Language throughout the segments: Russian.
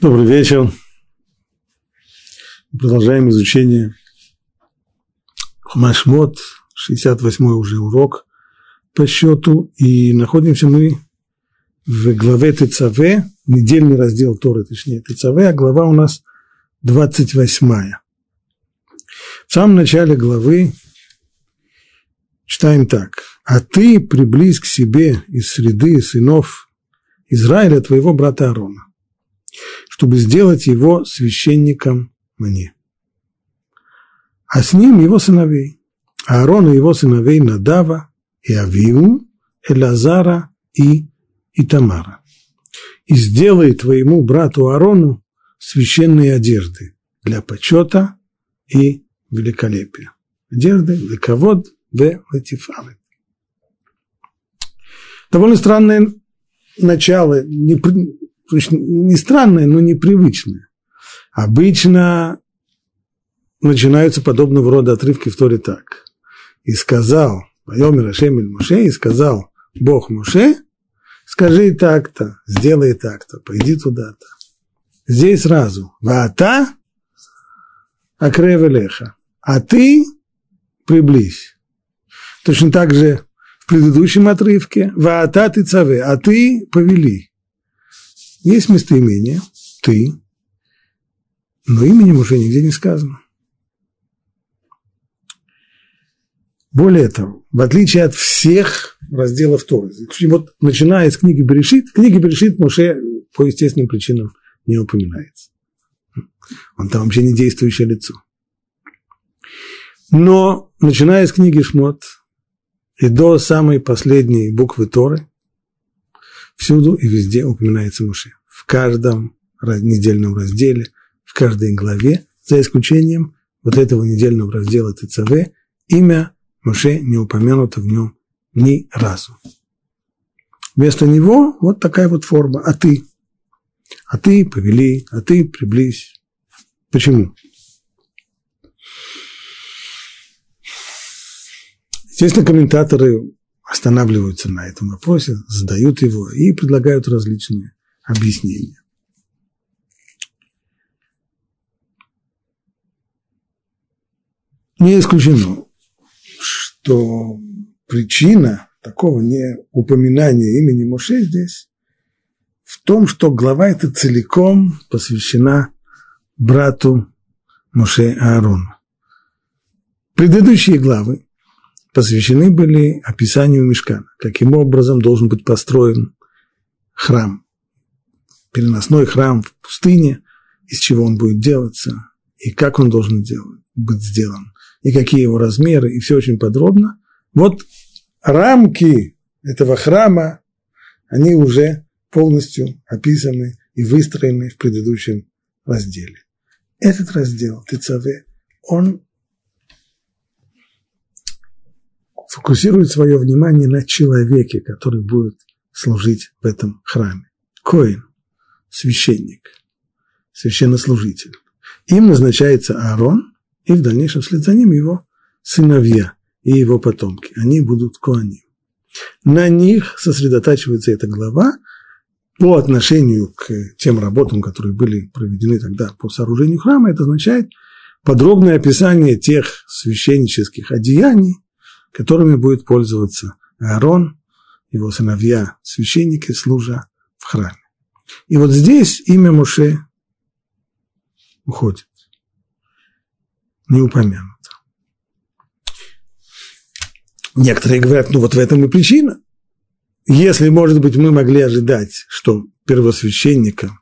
Добрый вечер. Продолжаем изучение Машмот, 68-й уже урок по счету. И находимся мы в главе ТЦВ, недельный раздел Торы, точнее ТЦВ, а глава у нас 28-я. В самом начале главы читаем так. «А ты приблизь к себе из среды сынов Израиля твоего брата Аарона, чтобы сделать его священником мне. А с ним его сыновей, Аарон и его сыновей Надава и Авиу, Элазара и Итамара. И сделай твоему брату Аарону священные одежды для почета и великолепия. Одежды для ковод в латифалы. Довольно странное начало, не, не странное, но непривычное. Обычно начинаются подобного рода отрывки в Торе так. И сказал, Вайомер Ашем Моше, и сказал Бог Моше, скажи так-то, сделай так-то, пойди туда-то. Здесь сразу, вата акревелеха, а ты приблизь. Точно так же в предыдущем отрывке, вата ты цаве, а ты повели. Есть местоимение «ты», но именем уже нигде не сказано. Более того, в отличие от всех разделов Торы, вот начиная с книги Берешит, книги Берешит Моше по естественным причинам не упоминается. Он там вообще не действующее лицо. Но, начиная с книги Шмот и до самой последней буквы Торы, Всюду и везде упоминается Моше. В каждом недельном разделе, в каждой главе, за исключением вот этого недельного раздела ТЦВ, имя Моше не упомянуто в нем ни разу. Вместо него вот такая вот форма «а ты». «А ты повели», «а ты приблизь». Почему? Естественно, комментаторы останавливаются на этом вопросе, задают его и предлагают различные объяснения. Не исключено, что причина такого неупоминания имени Моше здесь в том, что глава эта целиком посвящена брату Моше Аарону. Предыдущие главы посвящены были описанию мешкана, каким образом должен быть построен храм, переносной храм в пустыне, из чего он будет делаться, и как он должен быть сделан, и какие его размеры, и все очень подробно. Вот рамки этого храма, они уже полностью описаны и выстроены в предыдущем разделе. Этот раздел ТЦВ, он фокусирует свое внимание на человеке, который будет служить в этом храме. Коин, священник, священнослужитель. Им назначается Аарон, и в дальнейшем вслед за ним его сыновья и его потомки. Они будут коаним. На них сосредотачивается эта глава по отношению к тем работам, которые были проведены тогда по сооружению храма. Это означает подробное описание тех священнических одеяний, которыми будет пользоваться Аарон, его сыновья, священники, служа в храме. И вот здесь имя Муше уходит, не упомянуто. Некоторые говорят, ну вот в этом и причина. Если, может быть, мы могли ожидать, что первосвященником,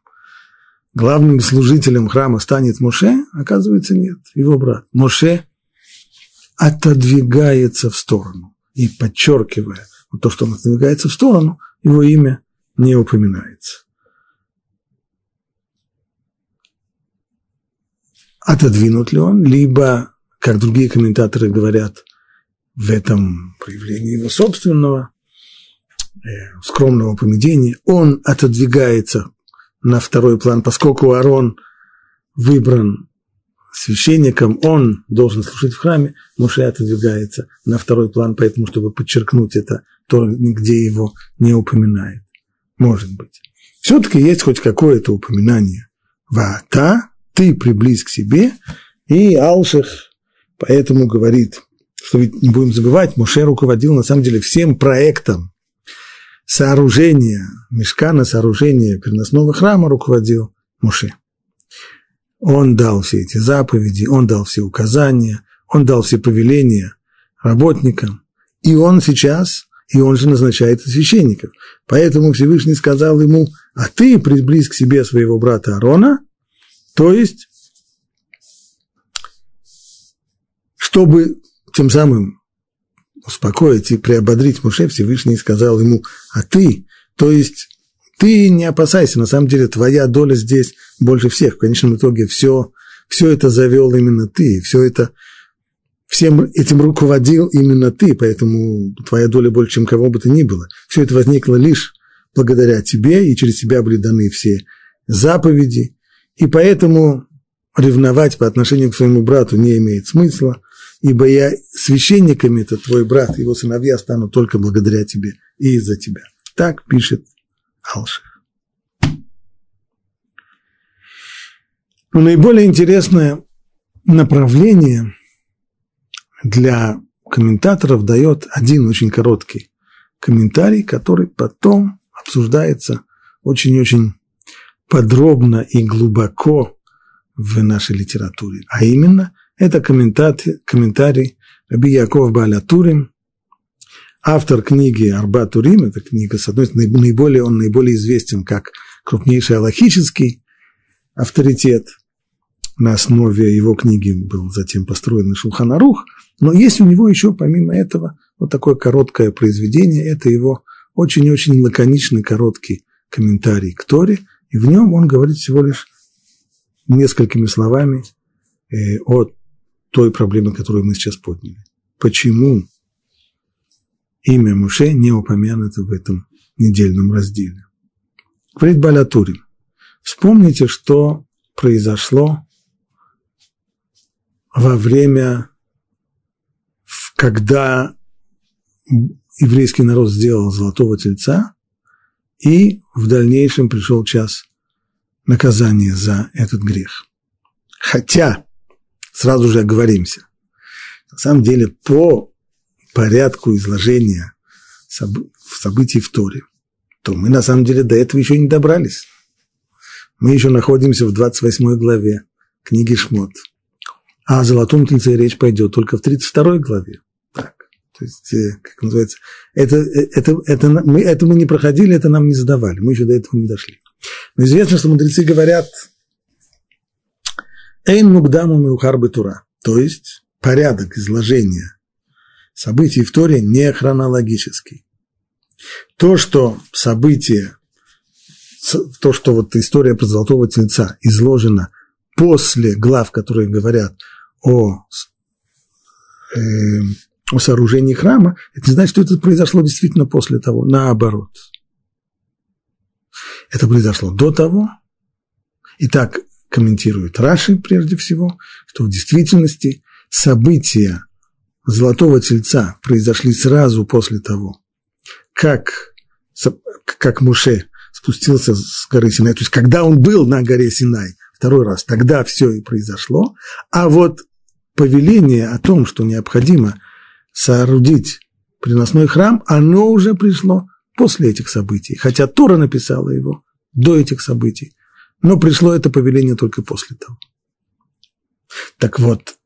главным служителем храма станет Моше, оказывается, нет, его брат. Моше отодвигается в сторону. И подчеркивая то, что он отодвигается в сторону, его имя не упоминается. Отодвинут ли он, либо, как другие комментаторы говорят, в этом проявлении его собственного э, скромного поведения, он отодвигается на второй план, поскольку Арон выбран священником, он должен служить в храме, Моше отодвигается на второй план, поэтому, чтобы подчеркнуть это, то нигде его не упоминает. Может быть. Все-таки есть хоть какое-то упоминание Вата, ты приблизь к себе, и Алших поэтому говорит, что ведь не будем забывать, Муше руководил на самом деле всем проектом сооружения, мешкана сооружения переносного храма руководил Муше. Он дал все эти заповеди, он дал все указания, он дал все повеления работникам, и он сейчас, и он же назначает священников. Поэтому Всевышний сказал ему, а ты приблизь к себе своего брата Аарона, то есть, чтобы тем самым успокоить и приободрить Муше, Всевышний сказал ему, а ты, то есть ты не опасайся, на самом деле твоя доля здесь больше всех. В конечном итоге все, все это завел именно ты, все это, всем этим руководил именно ты, поэтому твоя доля больше, чем кого бы то ни было. Все это возникло лишь благодаря тебе, и через тебя были даны все заповеди, и поэтому ревновать по отношению к своему брату не имеет смысла, ибо я священниками, это твой брат, его сыновья станут только благодаря тебе и из-за тебя. Так пишет Алших. Но наиболее интересное направление для комментаторов дает один очень короткий комментарий, который потом обсуждается очень-очень подробно и глубоко в нашей литературе. А именно, это комментарий, комментарий Раби Яков Балятурим, автор книги Арба Турим, эта книга, с одной стороны, наиболее, он наиболее известен как крупнейший аллахический авторитет. На основе его книги был затем построен Шулханарух, но есть у него еще, помимо этого, вот такое короткое произведение, это его очень-очень лаконичный короткий комментарий к Торе, и в нем он говорит всего лишь несколькими словами э, о той проблеме, которую мы сейчас подняли. Почему имя Муше не упомянуто в этом недельном разделе. Говорит Балятурим, вспомните, что произошло во время, когда еврейский народ сделал золотого тельца, и в дальнейшем пришел час наказания за этот грех. Хотя, сразу же оговоримся, на самом деле по порядку изложения событий в Торе, то мы на самом деле до этого еще не добрались. Мы еще находимся в 28 главе книги Шмот. А о золотом тельце речь пойдет только в 32 главе. Так, то есть, э, как называется, это, э, это, это, мы, это мы не проходили, это нам не задавали, мы еще до этого не дошли. Но известно, что мудрецы говорят «Эйн мугдаму меухар тура», то есть порядок изложения событий в Торе не хронологический. То, что события, то, что вот история про золотого тельца изложена после глав, которые говорят о, э, о сооружении храма, это не значит, что это произошло действительно после того, наоборот. Это произошло до того, и так комментирует Раши прежде всего, что в действительности события золотого тельца произошли сразу после того, как, как Муше спустился с горы Синай, то есть когда он был на горе Синай второй раз, тогда все и произошло, а вот повеление о том, что необходимо соорудить приносной храм, оно уже пришло после этих событий, хотя Тора написала его до этих событий, но пришло это повеление только после того. Так вот,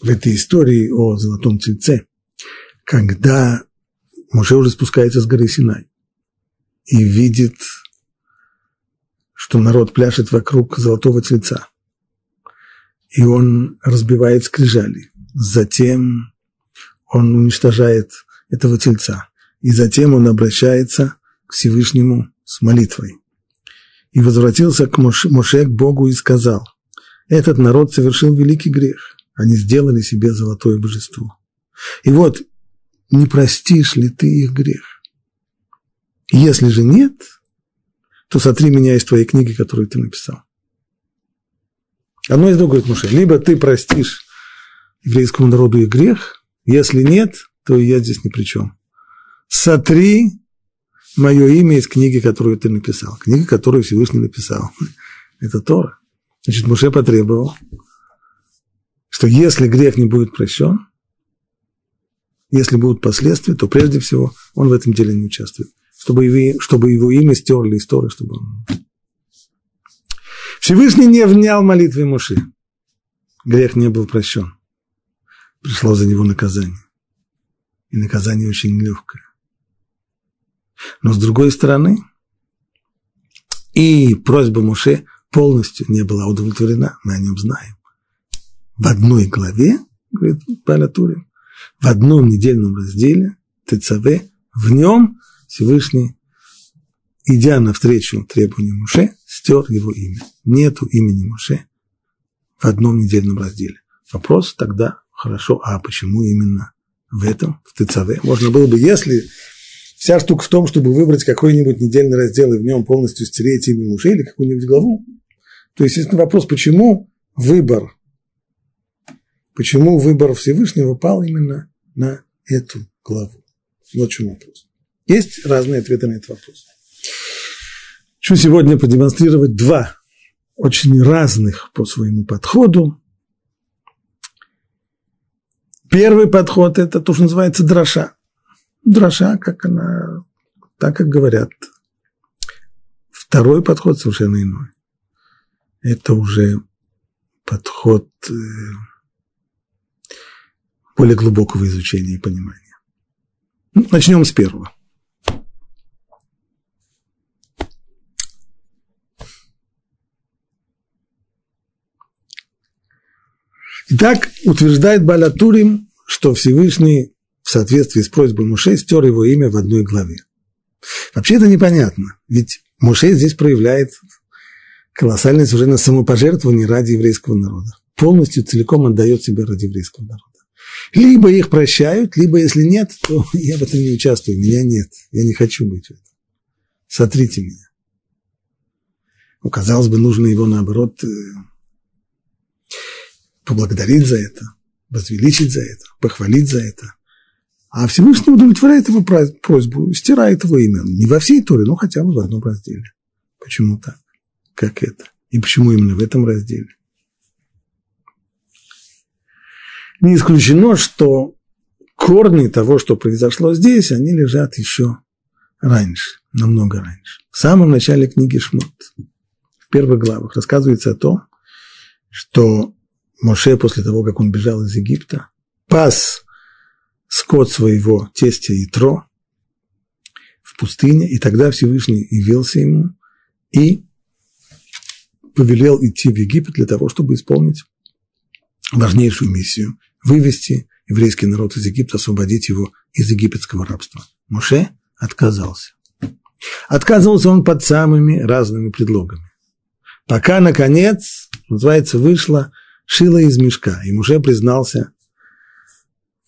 в этой истории о золотом тельце, когда Муше уже спускается с горы Синай и видит, что народ пляшет вокруг золотого тельца, и он разбивает скрижали. Затем он уничтожает этого тельца, и затем он обращается к Всевышнему с молитвой. И возвратился к Моше, Моше к Богу и сказал, этот народ совершил великий грех – они сделали себе золотое божество. И вот, не простишь ли ты их грех? Если же нет, то сотри меня из твоей книги, которую ты написал. Одно из говорит Муше, либо ты простишь еврейскому народу их грех, если нет, то я здесь ни при чем. Сотри мое имя из книги, которую ты написал. Книга, которую Всевышний написал. это Тора. Значит, Муше потребовал, что если грех не будет прощен, если будут последствия, то прежде всего он в этом деле не участвует. Чтобы его, чтобы его имя стерли из чтобы он... Всевышний не внял молитве Муши. Грех не был прощен. Пришло за него наказание. И наказание очень легкое. Но с другой стороны, и просьба Муше полностью не была удовлетворена, мы о нем знаем. В одной главе, говорит Палатурин, в одном недельном разделе ТЦВ, в нем Всевышний, идя навстречу требованию Муше, стер его имя. Нету имени Муше в одном недельном разделе. Вопрос тогда, хорошо, а почему именно в этом, в ТЦВ? Можно было бы, если вся штука в том, чтобы выбрать какой-нибудь недельный раздел и в нем полностью стереть имя Муше или какую-нибудь главу, то, естественно, вопрос, почему выбор Почему выбор Всевышнего пал именно на эту главу? Вот в чем вопрос. Есть разные ответы на этот вопрос. Хочу сегодня продемонстрировать два очень разных по своему подходу. Первый подход – это то, что называется дроша. Дроша, как она, так как говорят. Второй подход совершенно иной. Это уже подход э, более глубокого изучения и понимания. Ну, начнем с первого. Итак, утверждает Балатурим, что Всевышний в соответствии с просьбой Муше стер его имя в одной главе. Вообще это непонятно, ведь Муше здесь проявляет колоссальное совершенно самопожертвование ради еврейского народа. Полностью, целиком отдает себя ради еврейского народа. Либо их прощают, либо если нет, то я в этом не участвую, меня нет, я не хочу быть в этом. Сотрите меня. Ну, казалось бы, нужно его, наоборот, э, поблагодарить за это, возвеличить за это, похвалить за это. А Всевышний удовлетворяет его просьбу, стирает его имя. Не во всей Торе, но хотя бы в одном разделе. Почему так? Как это? И почему именно в этом разделе? Не исключено, что корни того, что произошло здесь, они лежат еще раньше, намного раньше. В самом начале книги Шмот, в первых главах, рассказывается о том, что Моше после того, как он бежал из Египта, пас скот своего тестя Итро в пустыне, и тогда Всевышний явился ему и повелел идти в Египет для того, чтобы исполнить важнейшую миссию вывести еврейский народ из Египта, освободить его из египетского рабства. Моше отказался. Отказывался он под самыми разными предлогами. Пока, наконец, называется, вышла шила из мешка, и Муше признался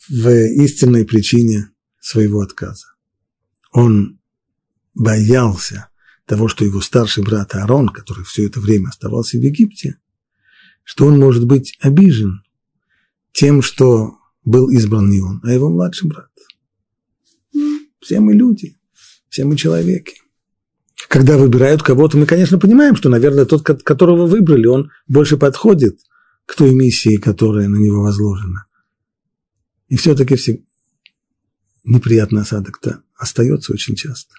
в истинной причине своего отказа. Он боялся того, что его старший брат Аарон, который все это время оставался в Египте, что он может быть обижен тем, что был избран не он, а его младший брат. Все мы люди, все мы человеки. Когда выбирают кого-то, мы, конечно, понимаем, что, наверное, тот, которого выбрали, он больше подходит к той миссии, которая на него возложена. И все-таки все... неприятный осадок-то остается очень часто.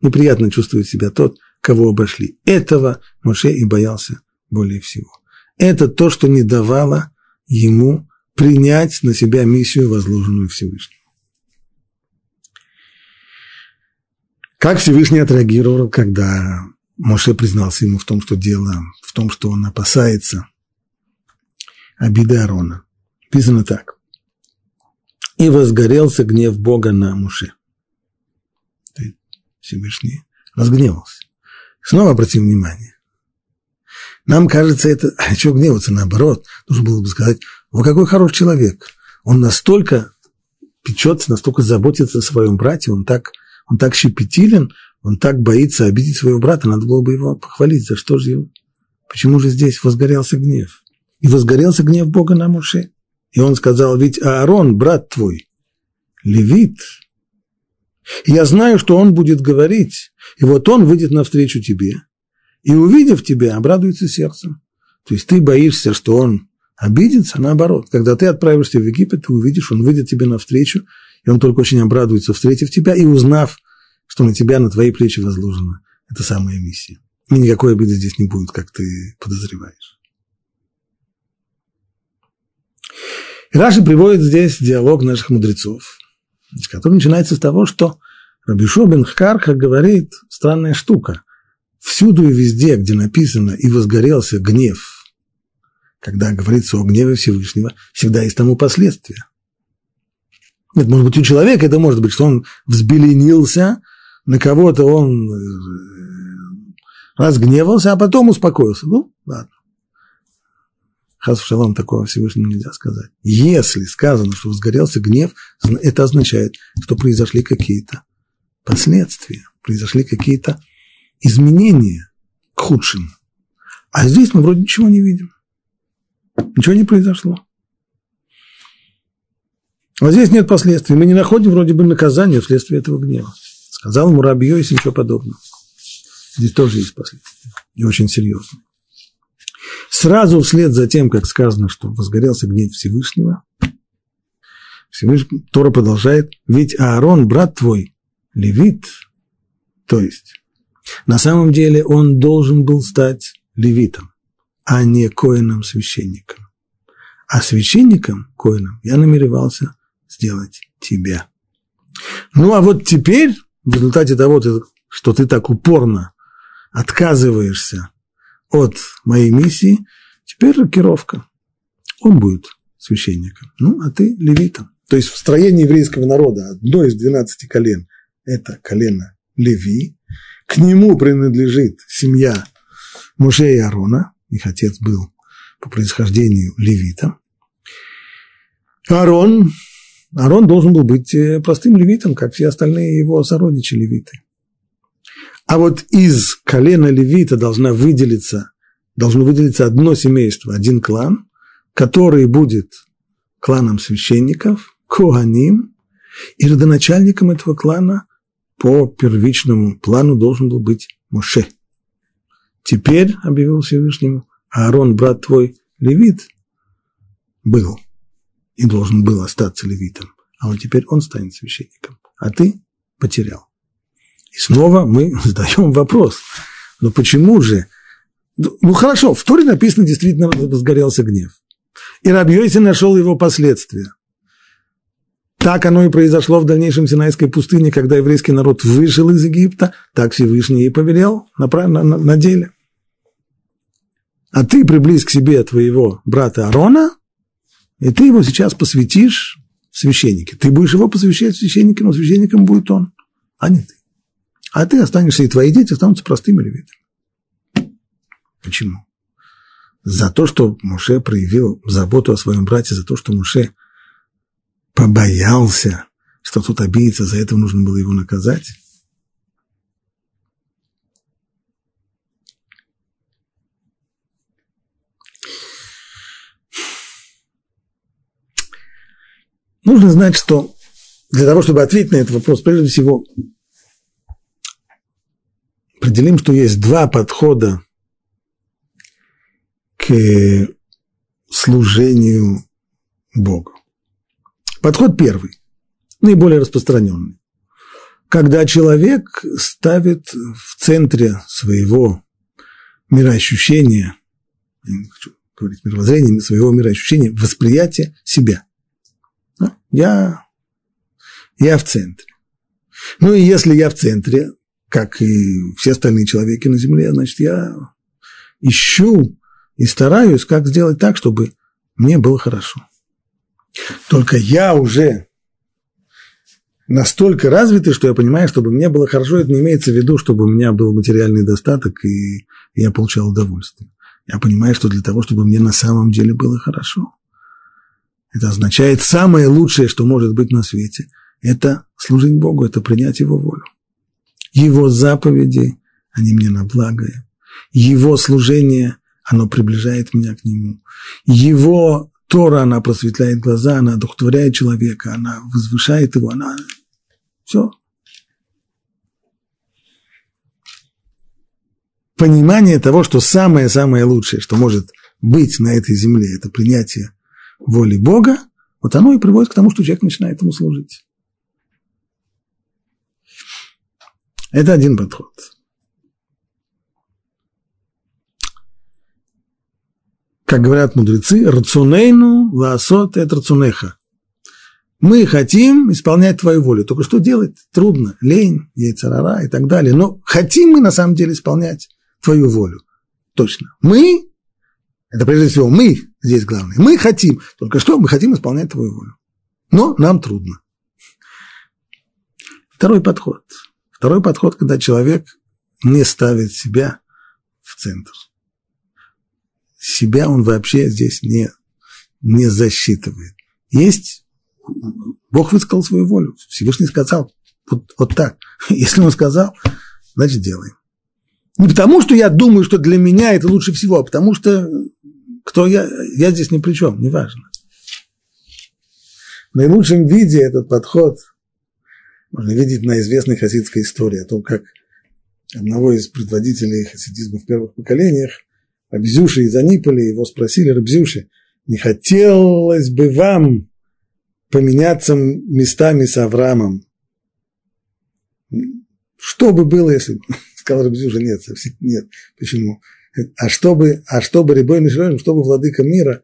Неприятно чувствует себя тот, кого обошли. Этого Моше и боялся более всего. Это то, что не давало ему принять на себя миссию, возложенную Всевышним. Как Всевышний отреагировал, когда Моше признался ему в том, что дело, в том, что он опасается обиды Аарона. Написано так. «И возгорелся гнев Бога на Моше». Всевышний разгневался. Снова обратим внимание. Нам кажется это, а что гневаться, наоборот, нужно было бы сказать, вы какой хороший человек. Он настолько печется, настолько заботится о своем брате, он так, он так щепетилен, он так боится обидеть своего брата, надо было бы его похвалить, за что же его? Почему же здесь возгорелся гнев? И возгорелся гнев Бога на Муше. И он сказал, ведь Аарон, брат твой, левит, и я знаю, что он будет говорить, и вот он выйдет навстречу тебе, и, увидев тебя, обрадуется сердцем. То есть ты боишься, что он обидится, наоборот. Когда ты отправишься в Египет, ты увидишь, он выйдет тебе навстречу, и он только очень обрадуется, встретив тебя и узнав, что на тебя, на твои плечи возложена эта самая миссия. И никакой обиды здесь не будет, как ты подозреваешь. И Раши приводит здесь диалог наших мудрецов, который начинается с того, что Рабишо бен Харха говорит странная штука. Всюду и везде, где написано «и возгорелся гнев», когда говорится о гневе Всевышнего, всегда есть тому последствия. Нет, может быть, у человека это может быть, что он взбеленился, на кого-то он э, разгневался, а потом успокоился. Ну, ладно. Хас шалом такого Всевышнему нельзя сказать. Если сказано, что возгорелся гнев, это означает, что произошли какие-то последствия, произошли какие-то изменения к худшему. А здесь мы вроде ничего не видим. Ничего не произошло. А здесь нет последствий. Мы не находим вроде бы наказания вследствие этого гнева. Сказал Мурабьё, если ничего подобного. Здесь тоже есть последствия. И очень серьезные. Сразу вслед за тем, как сказано, что возгорелся гнев Всевышнего, Всевышний, Тора продолжает, ведь Аарон, брат твой, левит, то есть на самом деле он должен был стать левитом, а не коином-священником. А священником, коином, я намеревался сделать тебя. Ну, а вот теперь, в результате того, что ты так упорно отказываешься от моей миссии, теперь рокировка. Он будет священником, ну, а ты левитом. То есть в строении еврейского народа одно из двенадцати колен – это колено Леви, к нему принадлежит семья Муше и Аарона, их отец был по происхождению левитом. Аарон, Аарон должен был быть э, простым левитом, как все остальные его сородичи левиты. А вот из колена левита должна выделиться, должно выделиться одно семейство, один клан, который будет кланом священников, Коаним, и родоначальником этого клана по первичному плану должен был быть Моше. Теперь, объявил Всевышнему, Аарон, брат твой, левит, был и должен был остаться левитом, а вот теперь он станет священником, а ты потерял. И снова мы задаем вопрос, но почему же? Ну хорошо, в Торе написано действительно сгорелся гнев. И Рабьёйси нашел его последствия. Так оно и произошло в дальнейшем Синайской пустыне, когда еврейский народ вышел из Египта, так Всевышний и повелел на, на, на, деле. А ты приблизь к себе твоего брата Арона, и ты его сейчас посвятишь священнике. Ты будешь его посвящать священнике, но священником будет он, а не ты. А ты останешься, и твои дети останутся простыми левитами. Почему? За то, что Муше проявил заботу о своем брате, за то, что Муше побоялся, что тут обидится, за это нужно было его наказать. Нужно знать, что для того, чтобы ответить на этот вопрос, прежде всего, определим, что есть два подхода к служению Богу. Подход первый, наиболее распространенный. Когда человек ставит в центре своего мироощущения, я не хочу говорить мировоззрения, своего мироощущения, восприятие себя. Я, я в центре. Ну и если я в центре, как и все остальные человеки на Земле, значит, я ищу и стараюсь, как сделать так, чтобы мне было хорошо. Только я уже настолько развитый, что я понимаю, чтобы мне было хорошо, это не имеется в виду, чтобы у меня был материальный достаток и я получал удовольствие. Я понимаю, что для того, чтобы мне на самом деле было хорошо, это означает самое лучшее, что может быть на свете, это служить Богу, это принять Его волю. Его заповеди, они мне на благо. Его служение, оно приближает меня к Нему. Его Тора, она просветляет глаза, она одухотворяет человека, она возвышает его, она... Все. понимание того, что самое-самое лучшее, что может быть на этой земле, это принятие воли Бога, вот оно и приводит к тому, что человек начинает ему служить. Это один подход. Как говорят мудрецы, рацунейну лаасот это рацунеха. Мы хотим исполнять твою волю. Только что делать? Трудно. Лень, яйцерара и так далее. Но хотим мы на самом деле исполнять твою волю. Точно. Мы, это прежде всего мы здесь главное. Мы хотим. Только что мы хотим исполнять твою волю. Но нам трудно. Второй подход. Второй подход, когда человек не ставит себя в центр. Себя он вообще здесь не, не засчитывает. Есть Бог высказал свою волю. Всевышний сказал вот, вот так. Если он сказал, значит делаем. Не потому, что я думаю, что для меня это лучше всего, а потому что кто я, я здесь ни при чем, неважно. В наилучшем виде этот подход можно видеть на известной хасидской истории о том, как одного из предводителей хасидизма в первых поколениях, Рабзюши из Аниполи, его спросили, Рабзюши, не хотелось бы вам поменяться местами с Авраамом. Что бы было, если сказал Рабзюша, нет, совсем нет. Почему? А чтобы, а чтобы Рибой Мишелем, чтобы владыка мира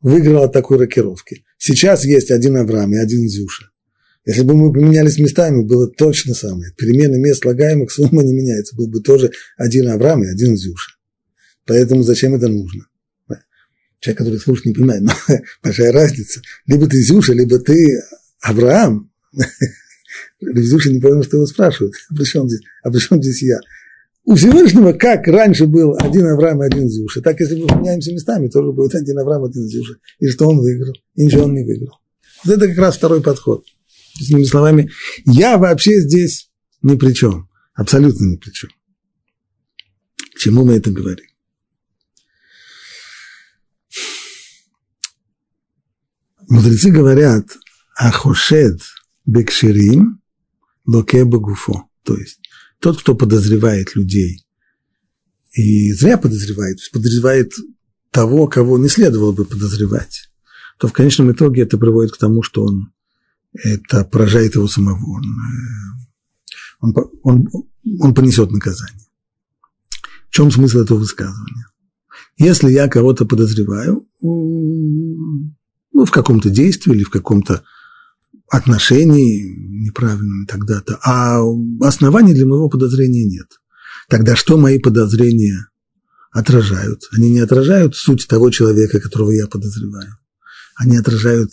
выиграл от такой рокировки. Сейчас есть один Авраам и один Зюша. Если бы мы поменялись местами, было точно самое. Перемены мест слагаемых сумма не меняется. Был бы тоже один Авраам и один Зюша. Поэтому зачем это нужно? Человек, который слушает, не понимает, но большая разница. Либо ты Зюша, либо ты Авраам. Зюша не понял, что его спрашивают. А при чем здесь, а при чем здесь я? У Всевышнего, как раньше был один Авраам и один Зюша, так если мы поменяемся местами, тоже будет один Авраам и один Зюша. И что он выиграл? И ничего он не выиграл. Вот это как раз второй подход. Другими словами, я вообще здесь ни при чем. Абсолютно ни при чем. К чему мы это говорим? Мудрецы говорят, ахошед бекширим локе багуфо. То есть, тот, кто подозревает людей, и зря подозревает, подозревает того, кого не следовало бы подозревать, то в конечном итоге это приводит к тому, что он это поражает его самого. Он, э, он, он, он понесет наказание. В чем смысл этого высказывания? Если я кого-то подозреваю, ну, в каком-то действии или в каком-то отношении неправильном тогда-то, а оснований для моего подозрения нет. Тогда что мои подозрения отражают? Они не отражают суть того человека, которого я подозреваю. Они отражают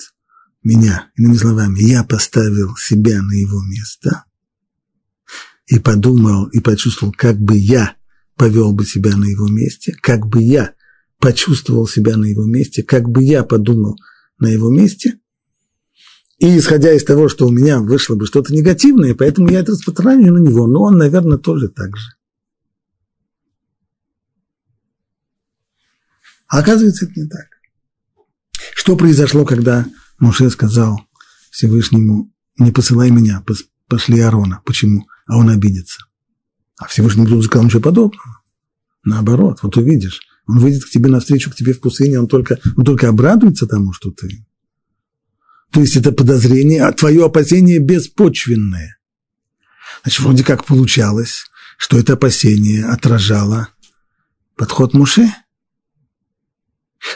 меня. Иными словами, я поставил себя на его место и подумал, и почувствовал, как бы я повел бы себя на его месте, как бы я почувствовал себя на его месте, как бы я подумал – на его месте. И исходя из того, что у меня вышло бы что-то негативное, поэтому я это распространяю на него. Но он, наверное, тоже так же. А оказывается, это не так. Что произошло, когда Моше сказал Всевышнему, не посылай меня, пошли Аарона. Почему? А он обидится. А Всевышний тут сказал ничего подобного. Наоборот, вот увидишь, он выйдет к тебе навстречу, к тебе в пустыне, он только, он только обрадуется тому, что ты. То есть это подозрение, а твое опасение беспочвенное. Значит, вроде как получалось, что это опасение отражало подход Муше.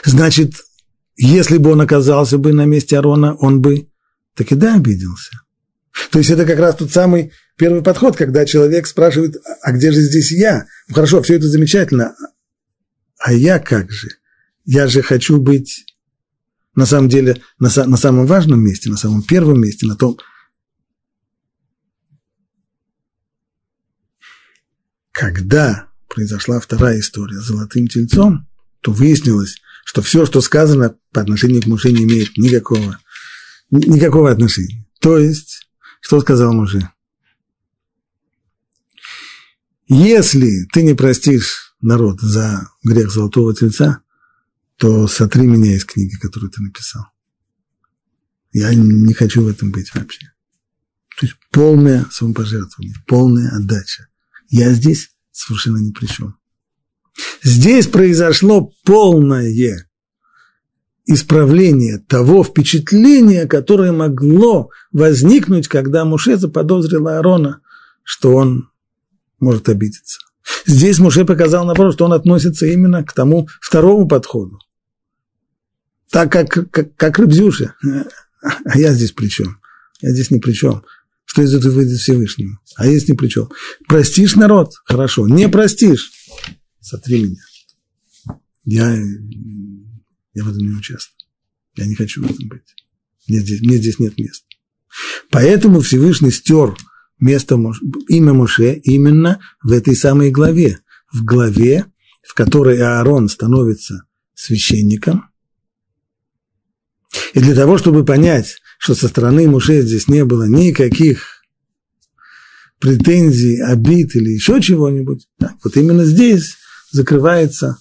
Значит, если бы он оказался бы на месте Арона, он бы так и да обиделся. То есть это как раз тот самый первый подход, когда человек спрашивает, а где же здесь я? Ну хорошо, все это замечательно, а я как же? Я же хочу быть на самом деле на, на самом важном месте, на самом первом месте, на том, когда произошла вторая история с золотым тельцом, то выяснилось, что все, что сказано по отношению к Муше, не имеет никакого, никакого отношения. То есть, что сказал Муше? Если ты не простишь народ за грех золотого тельца, то сотри меня из книги, которую ты написал. Я не хочу в этом быть вообще. То есть полное самопожертвование, полная отдача. Я здесь совершенно ни при чем. Здесь произошло полное исправление того впечатления, которое могло возникнуть, когда Муше заподозрил Аарона, что он может обидеться. Здесь Муше показал, наоборот, что он относится именно к тому второму подходу. Так как, как, как Рыбзюша. А я здесь при чем? Я здесь ни при чем. Что из этого выйдет Всевышнему? А я здесь ни при чем. Простишь народ? Хорошо. Не простишь? Сотри меня. Я, я в этом не участвую. Я не хочу в этом быть. Мне здесь, мне здесь нет места. Поэтому Всевышний стер место, имя Моше именно в этой самой главе. В главе, в которой Аарон становится священником. И для того, чтобы понять, что со стороны Муше здесь не было никаких претензий, обид или еще чего-нибудь, да, вот именно здесь закрывается,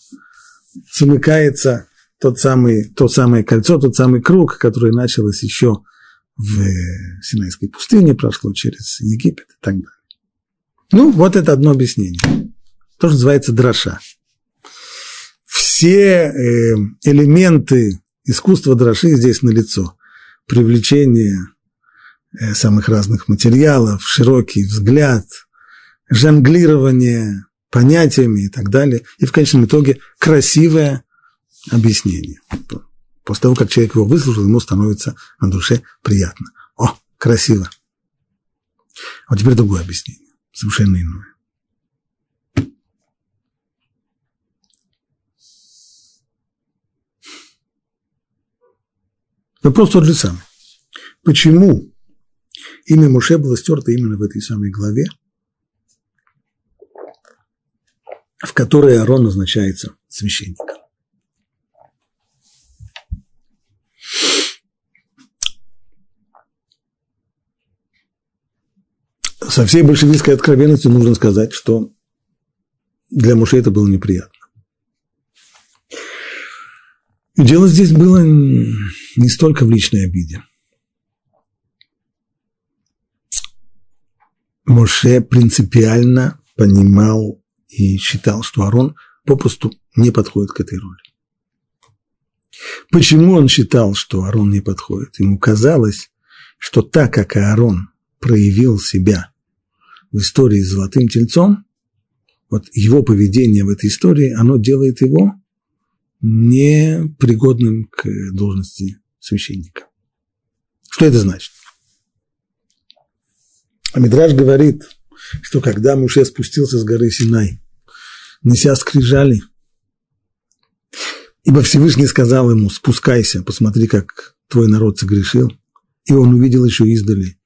замыкается тот самый, то самое кольцо, тот самый круг, который началось еще в Синайской пустыне, прошло через Египет и так далее. Ну, вот это одно объяснение. То, что называется дроша. Все э, элементы искусства дроши здесь налицо. Привлечение э, самых разных материалов, широкий взгляд, жонглирование понятиями и так далее. И в конечном итоге красивое объяснение. После того, как человек его выслушал, ему становится на душе приятно. О, красиво. А вот теперь другое объяснение, совершенно иное. Вопрос тот же самый. Почему имя Муше было стерто именно в этой самой главе, в которой Аарон назначается священником? Со всей большевистской откровенностью нужно сказать, что для Муше это было неприятно. И дело здесь было не столько в личной обиде. Моше принципиально понимал и считал, что Арон попросту не подходит к этой роли. Почему он считал, что Арон не подходит? Ему казалось, что так как Аарон проявил себя в истории с золотым тельцом, вот его поведение в этой истории, оно делает его непригодным к должности священника. Что это значит? Амидраж говорит, что когда Муше спустился с горы Синай, неся скрижали, ибо Всевышний сказал ему, спускайся, посмотри, как твой народ согрешил, и он увидел еще издали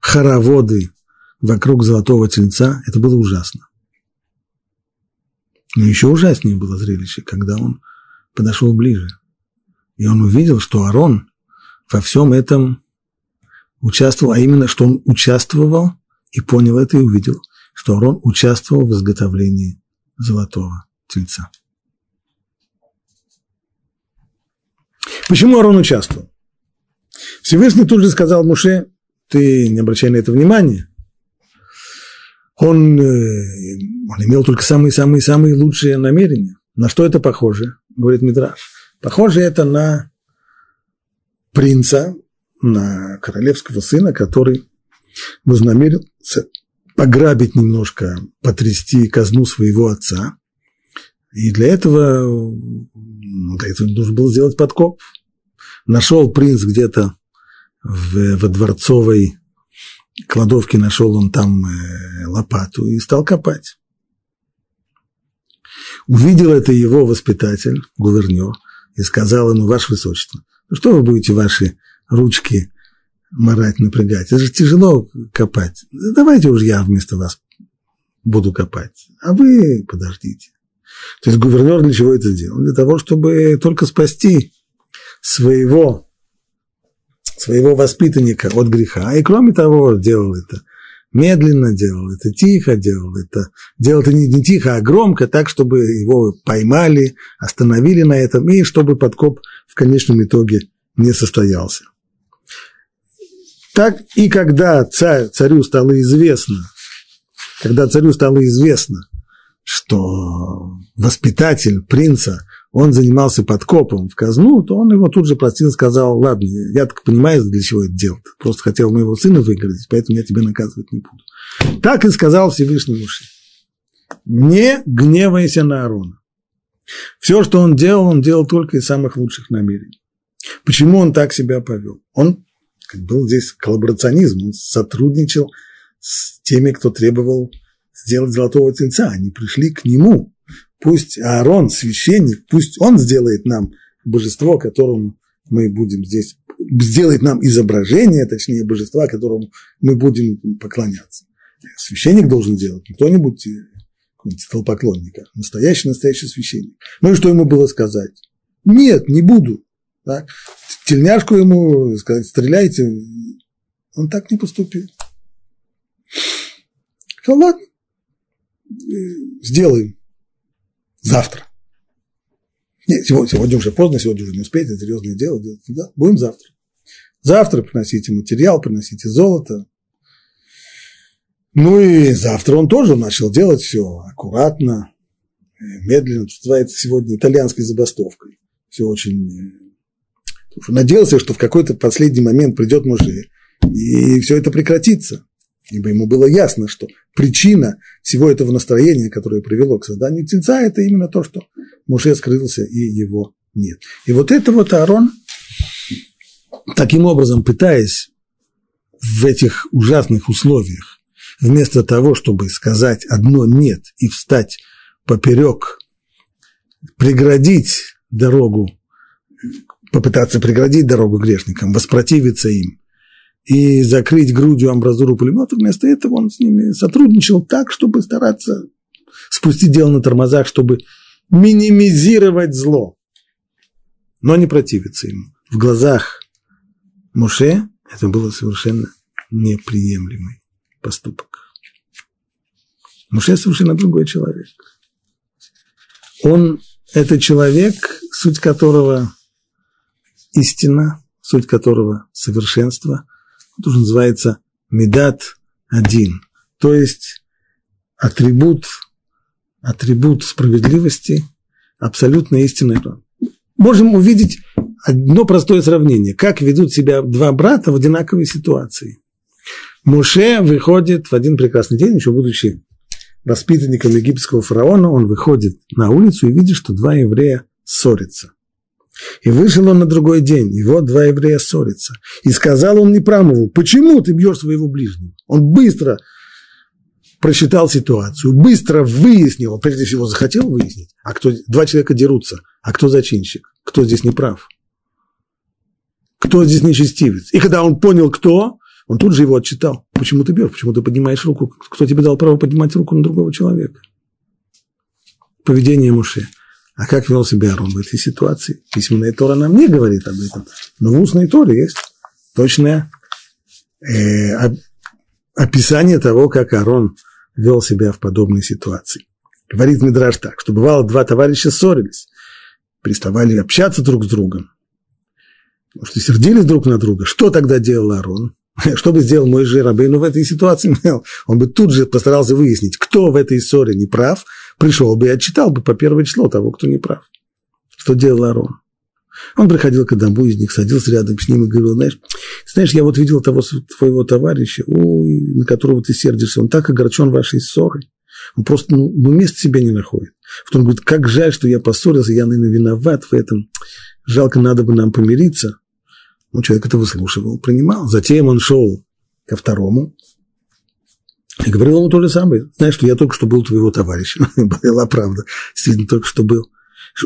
хороводы вокруг золотого тельца, это было ужасно. Но еще ужаснее было зрелище, когда он подошел ближе. И он увидел, что Арон во всем этом участвовал, а именно, что он участвовал и понял это и увидел, что Арон участвовал в изготовлении золотого тельца. Почему Арон участвовал? Всевышний тут же сказал Муше, ты не обращай на это внимания, он, э, он имел только самые-самые-самые лучшие намерения. На что это похоже, говорит Мидраш? Похоже это на принца, на королевского сына, который вознамерился пограбить немножко, потрясти казну своего отца. И для этого, для этого нужно было сделать подкоп. Нашел принц где-то в, во дворцовой кладовке нашел он там э, лопату и стал копать. Увидел это его воспитатель, гувернер, и сказал ему, ваше высочество, ну что вы будете ваши ручки морать, напрягать? Это же тяжело копать. Давайте уж я вместо вас буду копать, а вы подождите. То есть гувернер для чего это сделал? Для того, чтобы только спасти своего своего воспитанника от греха. И кроме того, делал это медленно, делал это тихо, делал это, делал это не, не тихо, а громко, так, чтобы его поймали, остановили на этом, и чтобы подкоп в конечном итоге не состоялся. Так и когда царь, царю стало известно, когда царю стало известно, что воспитатель принца, он занимался подкопом в казну, то он его тут же простил и сказал, ладно, я так понимаю, для чего это делать. Просто хотел моего сына выгородить, поэтому я тебя наказывать не буду. Так и сказал Всевышний Муше. Не гневайся на Аарона. Все, что он делал, он делал только из самых лучших намерений. Почему он так себя повел? Он был здесь коллаборационизм, он сотрудничал с теми, кто требовал сделать золотого тельца. Они пришли к нему. Пусть Аарон, священник, пусть он сделает нам божество, которому мы будем здесь, сделает нам изображение, точнее, божества, которому мы будем поклоняться. Священник должен делать, не кто-нибудь толпоклонника, настоящий-настоящий священник. Ну и что ему было сказать? Нет, не буду. Так? Тельняшку ему сказать, стреляйте. Он так не поступил. Сказал, ладно, сделаем завтра. Нет, сегодня, сегодня уже поздно, сегодня уже не успеем, это серьезное дело. Да, будем завтра. Завтра приносите материал, приносите золото, ну и завтра он тоже начал делать все аккуратно, э, медленно, что называется сегодня итальянской забастовкой. Все очень... Э, надеялся, что в какой-то последний момент придет Муше, и все это прекратится. Ибо ему было ясно, что причина всего этого настроения, которое привело к созданию тельца, это именно то, что Муше скрылся и его нет. И вот это вот Аарон, таким образом пытаясь в этих ужасных условиях вместо того, чтобы сказать одно «нет» и встать поперек, преградить дорогу, попытаться преградить дорогу грешникам, воспротивиться им и закрыть грудью амбразуру пулемета, вместо этого он с ними сотрудничал так, чтобы стараться спустить дело на тормозах, чтобы минимизировать зло, но не противиться ему. В глазах Муше это было совершенно неприемлемой поступок. Муше совершенно другой человек. Он – это человек, суть которого истина, суть которого совершенство. Он тоже называется медат один, то есть атрибут, атрибут справедливости, абсолютно истинный. Можем увидеть одно простое сравнение, как ведут себя два брата в одинаковой ситуации. Муше выходит в один прекрасный день, еще будучи воспитанником египетского фараона, он выходит на улицу и видит, что два еврея ссорятся. И вышел он на другой день, и вот два еврея ссорятся. И сказал он Непрамову, почему ты бьешь своего ближнего? Он быстро просчитал ситуацию, быстро выяснил, прежде всего захотел выяснить, а кто, два человека дерутся, а кто зачинщик, кто здесь не прав, кто здесь нечестивец. И когда он понял, кто, он тут же его отчитал. Почему ты бьешь? Почему ты поднимаешь руку? Кто тебе дал право поднимать руку на другого человека? Поведение Муше. А как вел себя Арон в этой ситуации? Письменная Тора нам не говорит об этом. Но в устной Торе есть точное э, описание того, как Арон вел себя в подобной ситуации. Говорит Мидраш так, что бывало два товарища ссорились, приставали общаться друг с другом, может, и сердились друг на друга. Что тогда делал Арон? Что бы сделал мой Рабейну в этой ситуации? Он бы тут же постарался выяснить, кто в этой ссоре не прав, пришел бы и отчитал бы по первое число того, кто не прав. Что делал Арон? Он приходил к одному из них, садился рядом с ним и говорил, знаешь, знаешь, я вот видел того твоего товарища, ой, на которого ты сердишься, он так огорчен вашей ссорой. Он просто ну, ну, места себе не находит. Потом говорит, как жаль, что я поссорился, я, наверное, виноват в этом. Жалко, надо бы нам помириться. Ну, человек это выслушивал, принимал. Затем он шел ко второму и говорил ему то же самое. Знаешь, что я только что был твоего товарища. Была правда. Действительно, только что был.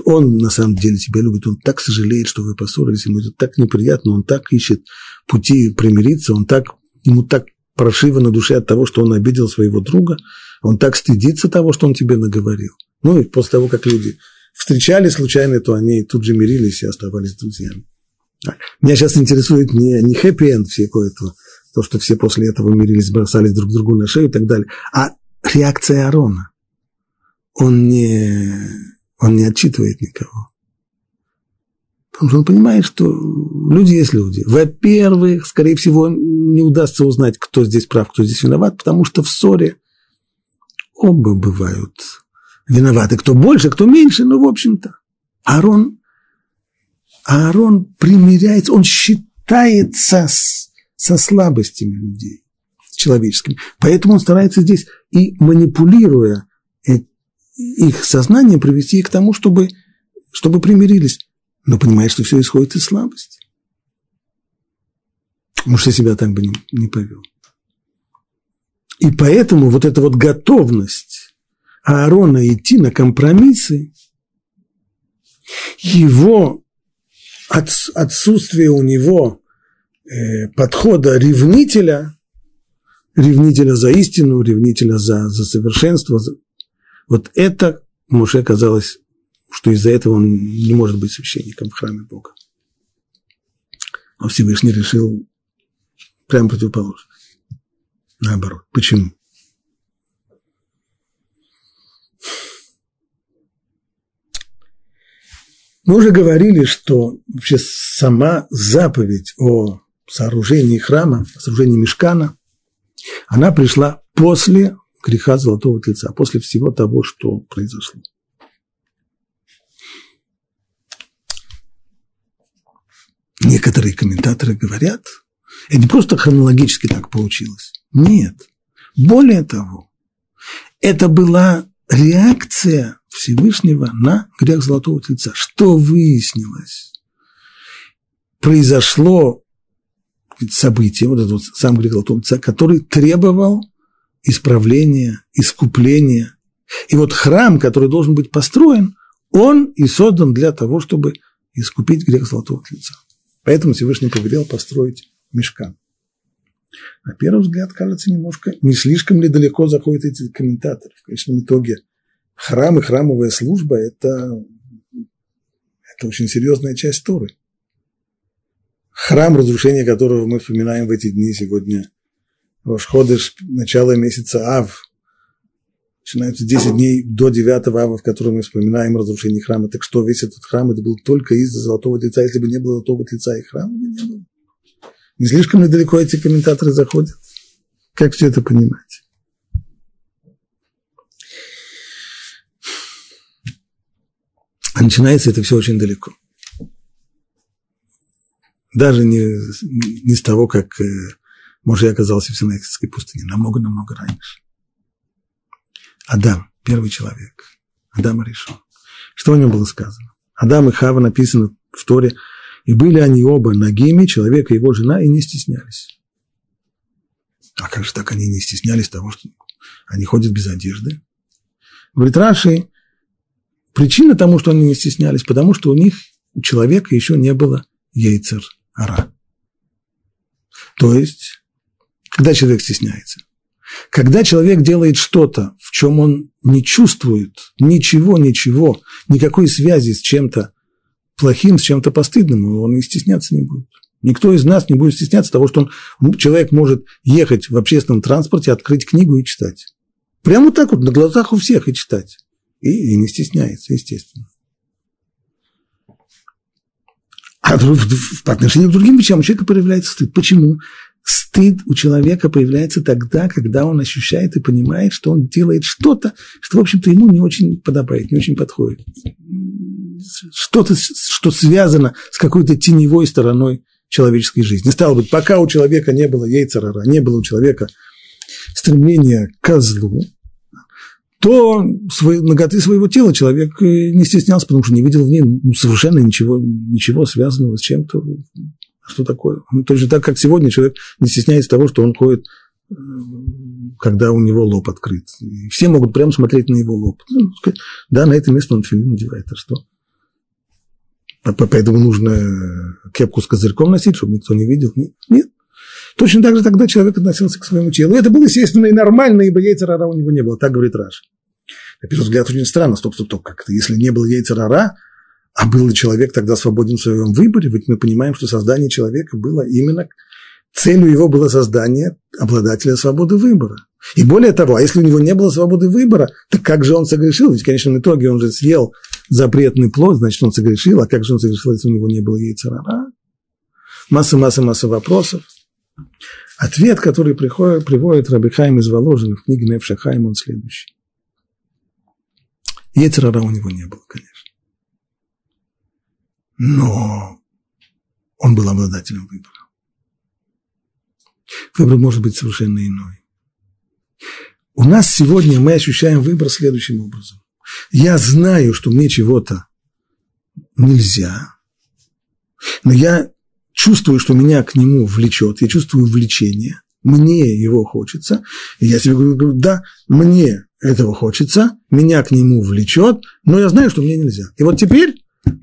Он на самом деле тебя любит, он так сожалеет, что вы поссорились, ему это так неприятно, он так ищет пути примириться, он так, ему так прошиво на душе от того, что он обидел своего друга, он так стыдится того, что он тебе наговорил. Ну и после того, как люди встречались случайно, то они тут же мирились и оставались друзьями. Меня сейчас интересует не, не хэппи-энд всего этого, то, что все после этого мирились, бросались друг другу на шею и так далее, а реакция Арона. Он не, он не отчитывает никого. Потому что он понимает, что люди есть люди. Во-первых, скорее всего, не удастся узнать, кто здесь прав, кто здесь виноват, потому что в ссоре оба бывают виноваты, кто больше, кто меньше, ну, в общем-то. Аарон, Аарон примиряется, он считается с, со слабостями людей человеческими. Поэтому он старается здесь и манипулируя их сознание, привести их к тому, чтобы, чтобы примирились. Но понимает, что все исходит из слабости. Я себя так бы не, не повел. И поэтому вот эта вот готовность Аарона идти на компромиссы, его отсутствие у него э, подхода ревнителя, ревнителя за истину, ревнителя за, за совершенство, вот это Моше казалось, что из-за этого он не может быть священником в храме Бога. А Всевышний решил прямо противоположно. Наоборот. Почему? Мы уже говорили, что вообще сама заповедь о сооружении храма, о сооружении мешкана, она пришла после греха золотого тельца, после всего того, что произошло. Некоторые комментаторы говорят, это не просто хронологически так получилось. Нет. Более того, это была реакция Всевышнего на грех Золотого Тельца. Что выяснилось? Произошло событие, вот этот вот сам грех Золотого Тельца, который требовал исправления, искупления. И вот храм, который должен быть построен, он и создан для того, чтобы искупить грех Золотого Тельца. Поэтому Всевышний повелел построить мешкан. На первый взгляд кажется немножко, не слишком ли далеко заходят эти комментаторы. В конечном итоге храм и храмовая служба – это, это очень серьезная часть Торы. Храм, разрушение которого мы вспоминаем в эти дни сегодня, Рошходыш, начало месяца Ав, начинаются 10 дней до 9 ава, в котором мы вспоминаем разрушение храма. Так что весь этот храм, это был только из-за золотого лица. Если бы не было золотого лица, и храма бы не было. Не слишком ли далеко эти комментаторы заходят? Как все это понимать? А начинается это все очень далеко. Даже не, не с того, как э, Моше оказался в Синайской пустыне, намного-намного раньше. Адам, первый человек, Адам решен. Что о нем было сказано? Адам и Хава написано в Торе, и были они оба нагими, человек и его жена, и не стеснялись. А как же так они не стеснялись того, что они ходят без одежды? Говорит Раши, причина тому, что они не стеснялись, потому что у них, у человека еще не было яйцер ара. То есть, когда человек стесняется? Когда человек делает что-то, в чем он не чувствует ничего, ничего, никакой связи с чем-то плохим, с чем-то постыдным, он и стесняться не будет. Никто из нас не будет стесняться того, что он, человек может ехать в общественном транспорте, открыть книгу и читать. Прямо так вот, на глазах у всех и читать. И, и не стесняется, естественно. А по отношению к другим вещам у человека появляется стыд. Почему? Стыд у человека появляется тогда, когда он ощущает и понимает, что он делает что-то, что, в общем-то, ему не очень подобает, не очень подходит. Что-то, что связано с какой-то теневой стороной человеческой жизни. Стало быть, пока у человека не было яйцерара, не было у человека стремления к козлу, то свои, ноготы своего тела человек не стеснялся, потому что не видел в ней ну, совершенно ничего, ничего связанного с чем-то что такое? Ну, точно так, как сегодня человек не стесняется того, что он ходит, э, когда у него лоб открыт. И все могут прямо смотреть на его лоб. Ну, сказать, да, на это место он филин надевает, а что? Поэтому нужно кепку с козырьком носить, чтобы никто не видел. Нет. Точно так же тогда человек относился к своему телу. И это было естественно и нормально, ибо яйца рара у него не было. Так говорит Раш. На первый взгляд очень странно. Стоп, стоп, стоп. Как-то если не было яйца рара, а был человек тогда свободен в своем выборе? Ведь мы понимаем, что создание человека было именно целью его было создание обладателя свободы выбора. И более того, а если у него не было свободы выбора, так как же он согрешил? Ведь в конечном итоге он же съел запретный плод, значит, он согрешил. А как же он согрешил, если у него не было яйца рара? Масса, масса, масса вопросов. Ответ, который приходит, приводит Рабихайм из Воложина в книге Невшахайм, он следующий. Ецерара у него не было, конечно. Но он был обладателем выбора. Выбор может быть совершенно иной. У нас сегодня мы ощущаем выбор следующим образом. Я знаю, что мне чего-то нельзя, но я чувствую, что меня к нему влечет, я чувствую влечение, мне его хочется, и я себе говорю, да, мне этого хочется, меня к нему влечет, но я знаю, что мне нельзя. И вот теперь,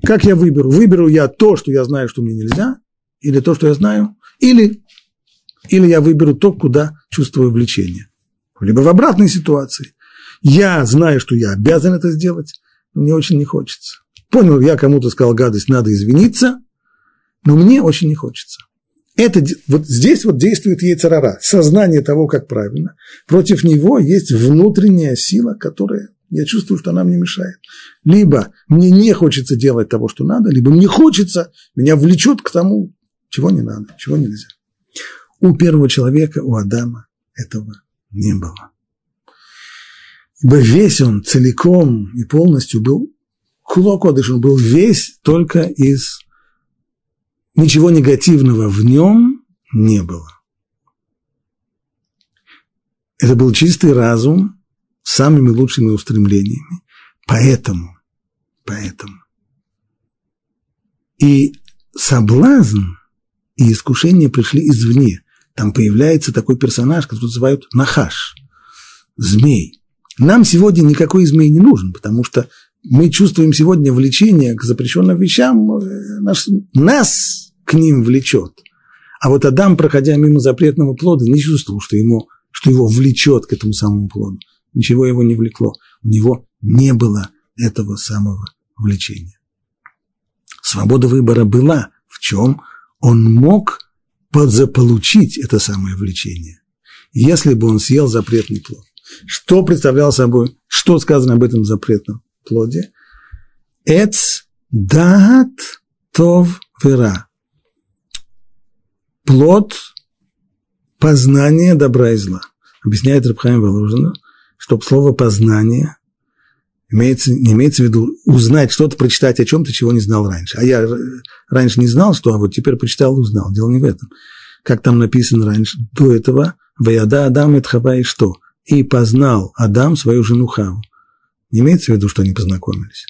как я выберу? Выберу я то, что я знаю, что мне нельзя, или то, что я знаю, или, или я выберу то, куда чувствую влечение. Либо в обратной ситуации. Я знаю, что я обязан это сделать, но мне очень не хочется. Понял, я кому-то сказал гадость, надо извиниться, но мне очень не хочется. Это, вот здесь вот действует яйцерара, сознание того, как правильно. Против него есть внутренняя сила, которая, я чувствую, что она мне мешает. Либо мне не хочется делать того, что надо, либо мне хочется, меня влечет к тому, чего не надо, чего нельзя. У первого человека, у Адама этого не было. Ибо весь он целиком и полностью был Хулокодыш, он был весь только из ничего негативного в нем не было. Это был чистый разум с самыми лучшими устремлениями. Поэтому, поэтому. И соблазн и искушение пришли извне. Там появляется такой персонаж, который называют Нахаш, змей. Нам сегодня никакой змей не нужен, потому что мы чувствуем сегодня влечение к запрещенным вещам, э, нас, нас к ним влечет. А вот Адам, проходя мимо запретного плода, не чувствовал, что, ему, что его влечет к этому самому плоду. Ничего его не влекло. У него не было этого самого влечения. Свобода выбора была в чем? Он мог заполучить это самое влечение. Если бы он съел запретный плод. Что представлял собой, что сказано об этом запретном плоде. Эц дат тов вера. Плод познания добра и зла. Объясняет Рабхайм Воложина, что слово познание имеется, имеется в виду узнать что-то, прочитать о чем-то, чего не знал раньше. А я раньше не знал, что, а вот теперь прочитал и узнал. Дело не в этом. Как там написано раньше, до этого, «Ваяда Адам и Хава и что?» И познал Адам свою жену Хаву. Не имеется в виду, что они познакомились.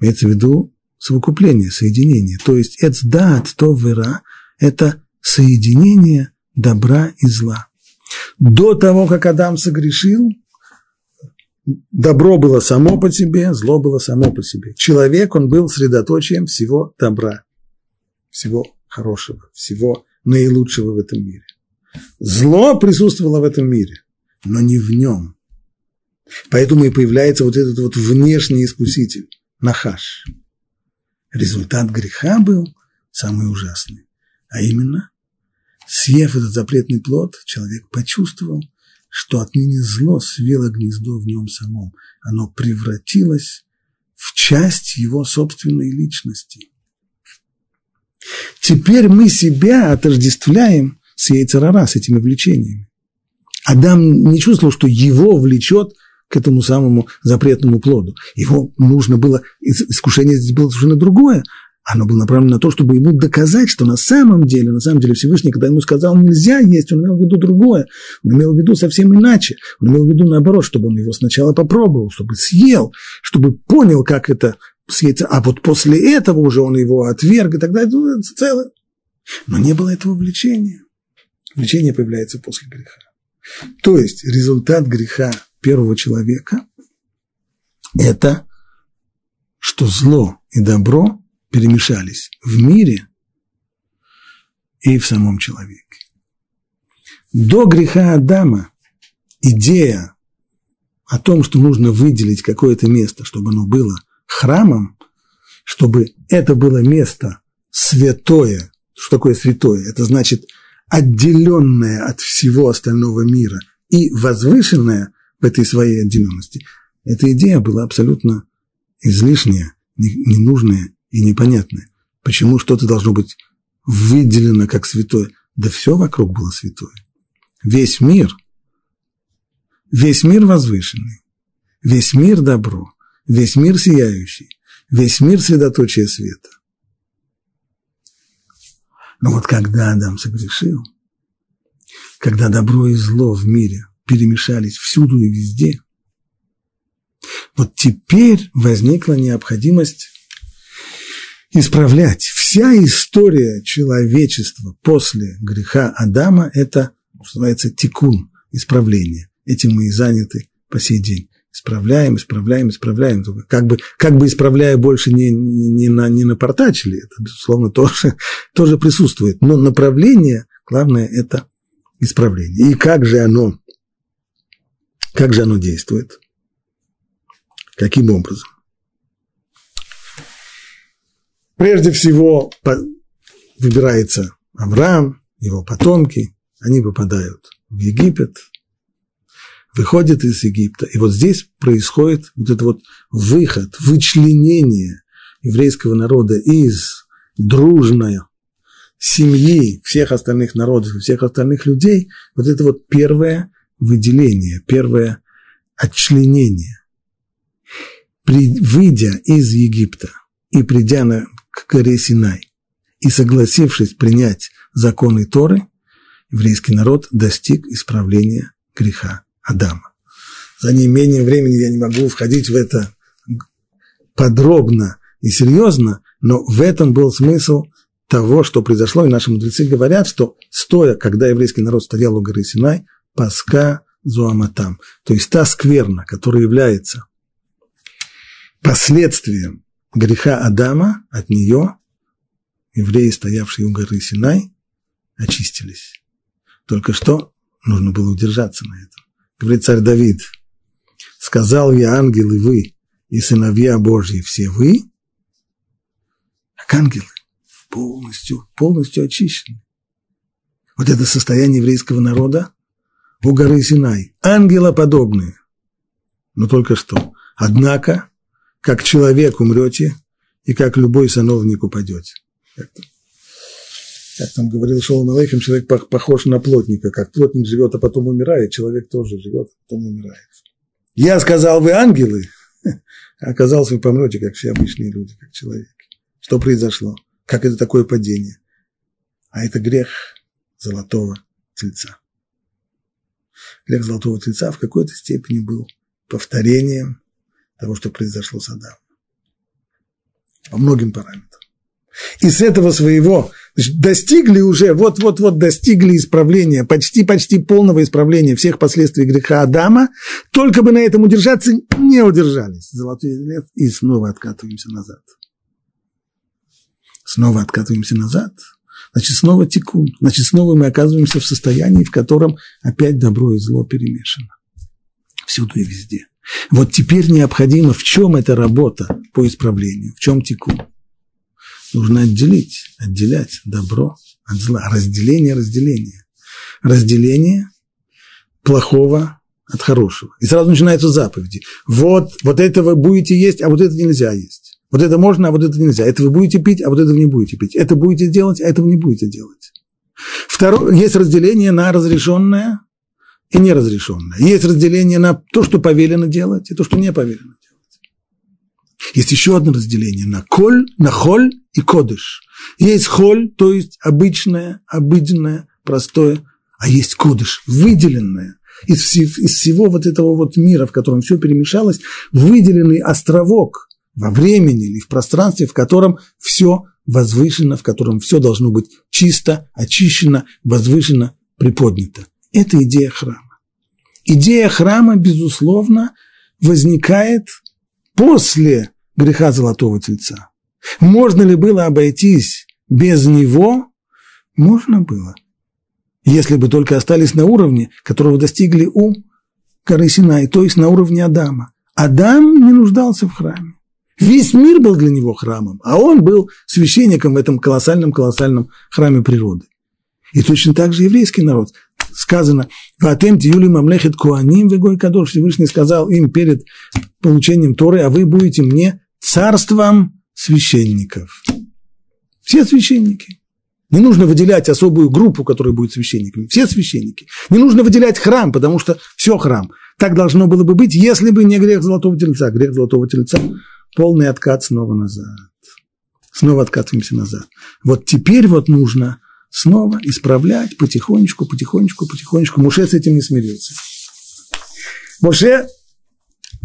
Имеется в виду совокупление, соединение. То есть эцдат, то вера – это соединение добра и зла. До того, как Адам согрешил, добро было само по себе, зло было само по себе. Человек, он был средоточием всего добра, всего хорошего, всего наилучшего в этом мире. Зло присутствовало в этом мире, но не в нем. Поэтому и появляется вот этот вот внешний искуситель, нахаш. Результат греха был самый ужасный, а именно, съев этот запретный плод, человек почувствовал, что отныне зло свело гнездо в нем самом. Оно превратилось в часть его собственной личности. Теперь мы себя отождествляем с яйцерара, с этими влечениями. Адам не чувствовал, что его влечет к этому самому запретному плоду. Его нужно было, искушение здесь было совершенно другое. Оно было направлено на то, чтобы ему доказать, что на самом деле, на самом деле Всевышний, когда ему сказал нельзя есть, он имел в виду другое. Он имел в виду совсем иначе. Он имел в виду наоборот, чтобы он его сначала попробовал, чтобы съел, чтобы понял, как это съесть. А вот после этого уже он его отверг и так далее. Ну, целое. Но не было этого влечения. Влечение появляется после греха. То есть результат греха первого человека – это что зло и добро перемешались в мире и в самом человеке. До греха Адама идея о том, что нужно выделить какое-то место, чтобы оно было храмом, чтобы это было место святое. Что такое святое? Это значит отделенное от всего остального мира и возвышенное в этой своей отделенности. Эта идея была абсолютно излишняя, ненужная и непонятная. Почему что-то должно быть выделено как святое? Да все вокруг было святое. Весь мир, весь мир возвышенный, весь мир добро, весь мир сияющий, весь мир средоточие света. Но вот когда Адам согрешил, когда добро и зло в мире перемешались всюду и везде, вот теперь возникла необходимость исправлять. Вся история человечества после греха Адама – это, что называется, тикун, исправление. Этим мы и заняты по сей день. Исправляем, исправляем, исправляем. Как бы, как бы исправляя больше не, не, на, не напортачили, это, безусловно, тоже, тоже присутствует. Но направление, главное, это исправление. И как же оно, как же оно действует? Каким образом? Прежде всего выбирается Авраам, его потомки, они попадают в Египет, выходят из Египта. И вот здесь происходит вот этот вот выход, вычленение еврейского народа из дружной семьи всех остальных народов всех остальных людей. Вот это вот первое выделение, первое отчленение. При, выйдя из Египта и придя на, к горе Синай и согласившись принять законы Торы, еврейский народ достиг исправления греха Адама. За неимением времени я не могу входить в это подробно и серьезно, но в этом был смысл того, что произошло, и наши мудрецы говорят, что стоя, когда еврейский народ стоял у горы Синай, паска зуаматам, то есть та скверна, которая является последствием греха Адама, от нее евреи, стоявшие у горы Синай, очистились. Только что нужно было удержаться на этом. Говорит царь Давид, сказал я ангелы вы и сыновья Божьи все вы, как ангелы, полностью, полностью очищены. Вот это состояние еврейского народа у горы Синай, ангелоподобные. Но только что. Однако, как человек умрете, и как любой сановник упадете. Как, как там говорил Шолом Алейхем, человек похож на плотника. Как плотник живет, а потом умирает, человек тоже живет, а потом умирает. Я сказал, вы ангелы, а оказалось, вы помрете, как все обычные люди, как человек. Что произошло? Как это такое падение? А это грех золотого тельца. Грех золотого тельца в какой-то степени был повторением того, что произошло с Адамом. По многим параметрам. И с этого своего достигли уже, вот-вот-вот достигли исправления, почти-почти полного исправления всех последствий греха Адама, только бы на этом удержаться, не удержались. Золотой лет, и снова откатываемся назад. Снова откатываемся назад, значит, снова текун, значит, снова мы оказываемся в состоянии, в котором опять добро и зло перемешано. Всюду и везде. Вот теперь необходимо, в чем эта работа по исправлению, в чем теку. Нужно отделить, отделять добро от зла. Разделение, разделение. Разделение плохого от хорошего. И сразу начинаются заповеди. Вот, вот это вы будете есть, а вот это нельзя есть. Вот это можно, а вот это нельзя. Это вы будете пить, а вот это вы не будете пить. Это будете делать, а этого не будете делать. Второе, есть разделение на разрешенное и неразрешенное. Есть разделение на то, что повелено делать, и то, что не повелено делать. Есть еще одно разделение на коль, на холь и кодыш. Есть холь, то есть обычное, обыденное, простое, а есть кодыш, выделенное. Из, из всего вот этого вот мира, в котором все перемешалось, выделенный островок во времени или в пространстве, в котором все возвышено, в котором все должно быть чисто, очищено, возвышено, приподнято. Это идея храма. Идея храма, безусловно, возникает после греха Золотого Тельца. Можно ли было обойтись без него? Можно было. Если бы только остались на уровне, которого достигли у горы Синай, то есть на уровне Адама. Адам не нуждался в храме. Весь мир был для него храмом, а он был священником в этом колоссальном-колоссальном храме природы. И точно так же еврейский народ сказано, «Ватем тиюли мамлехет куаним вегой кадош». Всевышний сказал им перед получением Торы, а вы будете мне царством священников. Все священники. Не нужно выделять особую группу, которая будет священниками. Все священники. Не нужно выделять храм, потому что все храм. Так должно было бы быть, если бы не грех золотого тельца. Грех золотого тельца – полный откат снова назад. Снова откатываемся назад. Вот теперь вот нужно снова исправлять потихонечку, потихонечку, потихонечку. Муше с этим не смирился. Муше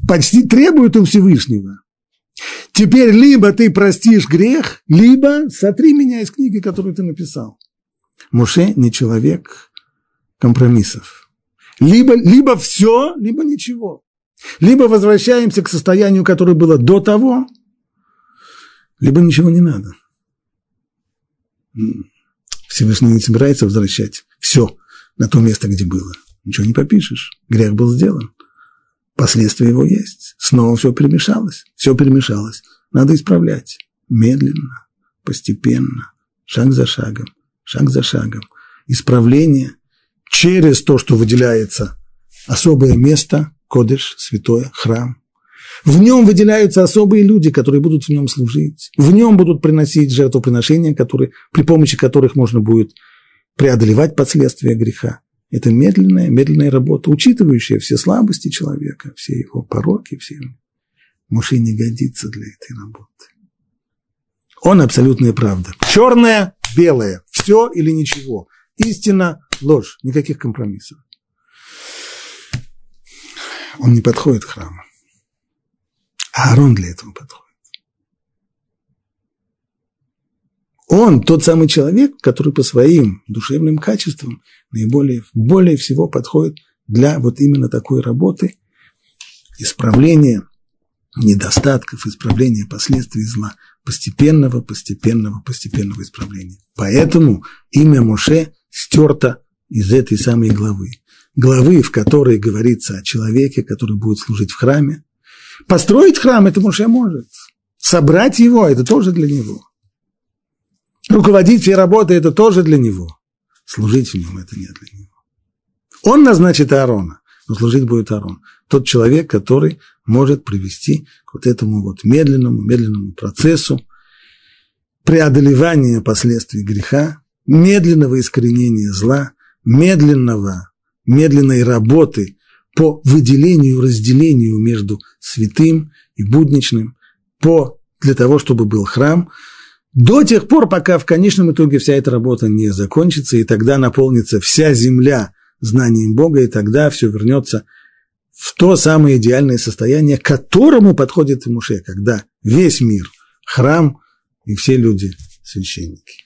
почти требует у Всевышнего. Теперь либо ты простишь грех, либо сотри меня из книги, которую ты написал. Муше не человек компромиссов. Либо, либо все, либо ничего. Либо возвращаемся к состоянию, которое было до того, либо ничего не надо. Всевышний не собирается возвращать все на то место, где было. Ничего не попишешь. Грех был сделан. Последствия его есть. Снова все перемешалось. Все перемешалось. Надо исправлять. Медленно, постепенно, шаг за шагом, шаг за шагом. Исправление через то, что выделяется особое место, кодыш, святое, храм. В нем выделяются особые люди, которые будут в нем служить. В нем будут приносить жертвоприношения, которые, при помощи которых можно будет преодолевать последствия греха. Это медленная, медленная работа, учитывающая все слабости человека, все его пороки, все его. Муж не годится для этой работы. Он абсолютная правда. Черное, белое, все или ничего. Истина, ложь, никаких компромиссов. Он не подходит к храму. Аарон для этого подходит. Он тот самый человек, который по своим душевным качествам наиболее, более всего подходит для вот именно такой работы, исправления недостатков, исправления последствий зла, постепенного, постепенного, постепенного исправления. Поэтому имя Моше стерто из этой самой главы. Главы, в которой говорится о человеке, который будет служить в храме. Построить храм – это Моше может. Собрать его – это тоже для него. Руководить всей работой – это тоже для него. Служить в нем – это не для него. Он назначит Аарона, но служить будет Аарон. Тот человек, который может привести к вот этому вот медленному, медленному процессу преодолевания последствий греха, медленного искоренения зла, медленного, медленной работы по выделению, разделению между святым и будничным, по, для того, чтобы был храм – до тех пор, пока в конечном итоге вся эта работа не закончится, и тогда наполнится вся земля знанием Бога, и тогда все вернется в то самое идеальное состояние, к которому подходит Муше, когда весь мир – храм, и все люди – священники.